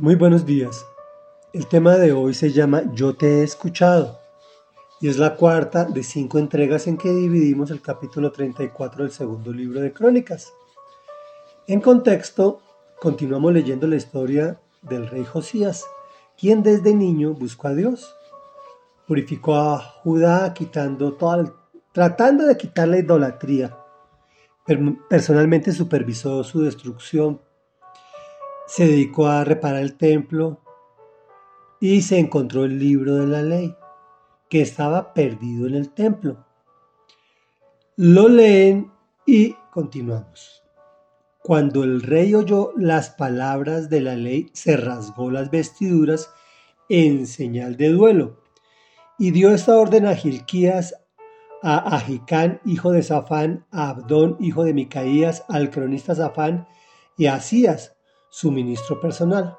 Muy buenos días. El tema de hoy se llama Yo te he escuchado y es la cuarta de cinco entregas en que dividimos el capítulo 34 del segundo libro de Crónicas. En contexto, continuamos leyendo la historia del rey Josías, quien desde niño buscó a Dios. Purificó a Judá quitando tratando de quitar la idolatría. Personalmente supervisó su destrucción se dedicó a reparar el templo y se encontró el libro de la ley que estaba perdido en el templo. Lo leen y continuamos. Cuando el rey oyó las palabras de la ley, se rasgó las vestiduras en señal de duelo y dio esta orden a Gilquías, a Agicán, hijo de Safán, a Abdón, hijo de Micaías, al cronista Safán y a Asías, su ministro personal.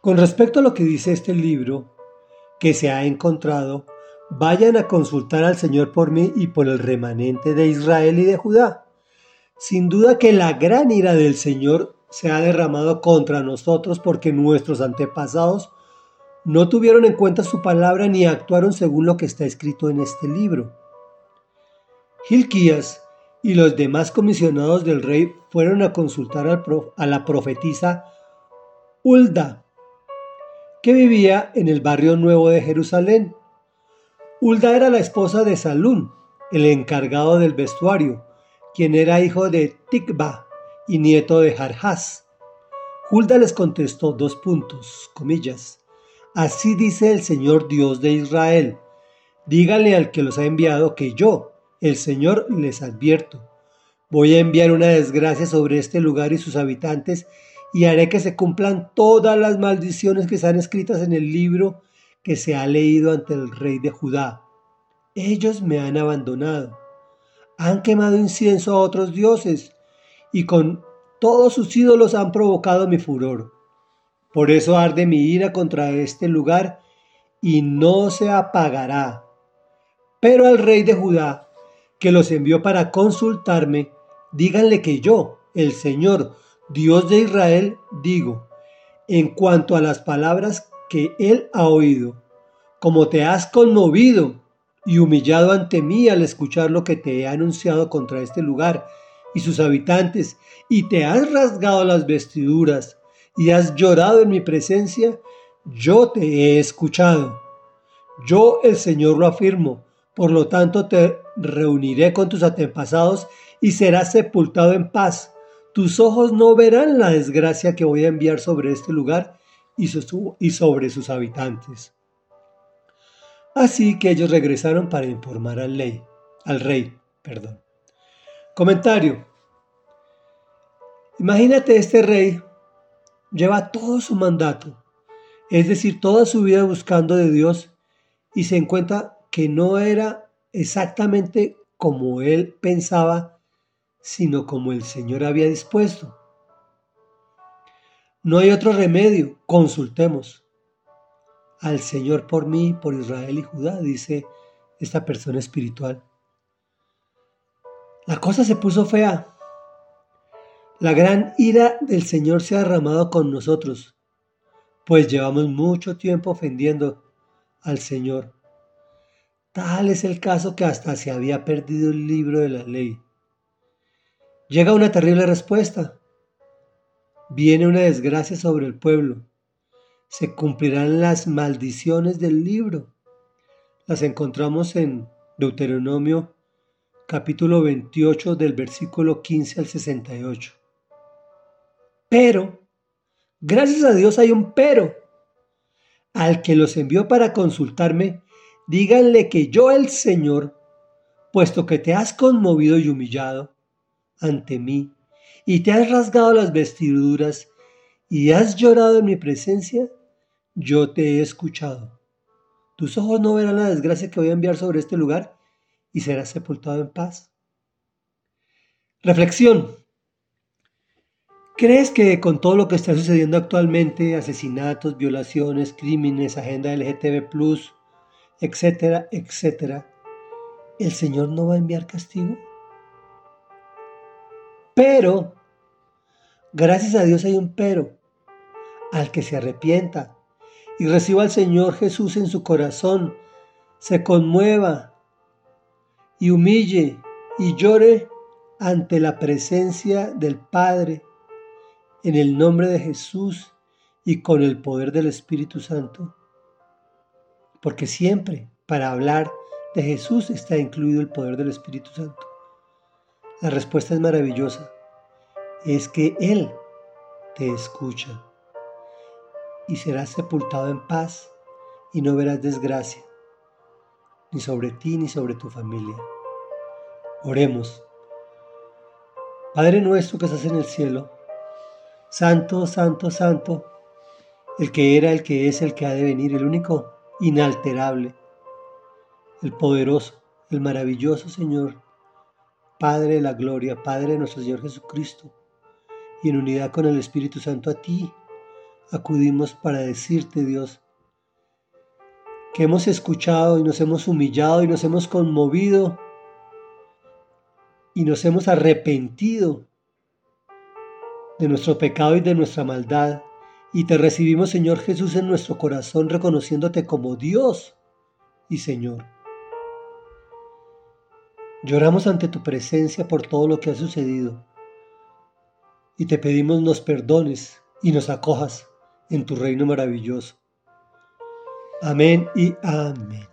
Con respecto a lo que dice este libro que se ha encontrado, vayan a consultar al Señor por mí y por el remanente de Israel y de Judá. Sin duda que la gran ira del Señor se ha derramado contra nosotros porque nuestros antepasados no tuvieron en cuenta su palabra ni actuaron según lo que está escrito en este libro. Gilquías y los demás comisionados del rey fueron a consultar a la profetisa Hulda, que vivía en el barrio nuevo de Jerusalén. Hulda era la esposa de Salún, el encargado del vestuario, quien era hijo de Tikba y nieto de Jarjás. Hulda les contestó dos puntos, comillas. Así dice el Señor Dios de Israel. Dígale al que los ha enviado que yo, el Señor les advierto, voy a enviar una desgracia sobre este lugar y sus habitantes y haré que se cumplan todas las maldiciones que están escritas en el libro que se ha leído ante el rey de Judá. Ellos me han abandonado, han quemado incienso a otros dioses y con todos sus ídolos han provocado mi furor. Por eso arde mi ira contra este lugar y no se apagará. Pero al rey de Judá que los envió para consultarme, díganle que yo, el Señor, Dios de Israel, digo, en cuanto a las palabras que él ha oído, como te has conmovido y humillado ante mí al escuchar lo que te he anunciado contra este lugar y sus habitantes, y te has rasgado las vestiduras y has llorado en mi presencia, yo te he escuchado. Yo el Señor lo afirmo, por lo tanto te reuniré con tus antepasados y serás sepultado en paz. Tus ojos no verán la desgracia que voy a enviar sobre este lugar y, sobre sus habitantes. Así que ellos regresaron para informar al, ley, al rey. Perdón. Comentario. Imagínate este rey lleva todo su mandato, es decir, toda su vida buscando de Dios y se encuentra que no era exactamente como él pensaba, sino como el Señor había dispuesto. No hay otro remedio, consultemos al Señor por mí, por Israel y Judá, dice esta persona espiritual. La cosa se puso fea. La gran ira del Señor se ha derramado con nosotros, pues llevamos mucho tiempo ofendiendo al Señor. Tal es el caso que hasta se había perdido el libro de la ley. Llega una terrible respuesta. Viene una desgracia sobre el pueblo. Se cumplirán las maldiciones del libro. Las encontramos en Deuteronomio capítulo 28 del versículo 15 al 68. Pero, gracias a Dios hay un pero. Al que los envió para consultarme, díganle que yo el Señor, puesto que te has conmovido y humillado ante mí, y te has rasgado las vestiduras, y has llorado en mi presencia, yo te he escuchado. Tus ojos no verán la desgracia que voy a enviar sobre este lugar, y serás sepultado en paz. Reflexión. ¿Crees que con todo lo que está sucediendo actualmente, asesinatos, violaciones, crímenes, agenda LGTB, etcétera, etcétera, el Señor no va a enviar castigo. Pero, gracias a Dios hay un pero. al que se arrepienta y reciba al Señor Jesús en su corazón, se conmueva y humille y llore ante la presencia del Padre en el nombre de Jesús y con el poder del Espíritu Santo. Porque siempre para hablar de Jesús está incluido el poder del Espíritu Santo. La respuesta es maravillosa. Es que Él te escucha y serás sepultado en paz y no verás desgracia, ni sobre ti ni sobre tu familia. Oremos. Padre nuestro que estás en el cielo, Santo, Santo, Santo, el que era, el que es, el que ha de venir, el único inalterable, el poderoso, el maravilloso Señor, Padre de la gloria, Padre de nuestro Señor Jesucristo, y en unidad con el Espíritu Santo a ti acudimos para decirte, Dios, que hemos escuchado y nos hemos humillado y nos hemos conmovido y nos hemos arrepentido de nuestro pecado y de nuestra maldad. Y te recibimos, Señor Jesús, en nuestro corazón, reconociéndote como Dios y Señor. Lloramos ante tu presencia por todo lo que ha sucedido. Y te pedimos nos perdones y nos acojas en tu reino maravilloso. Amén y amén.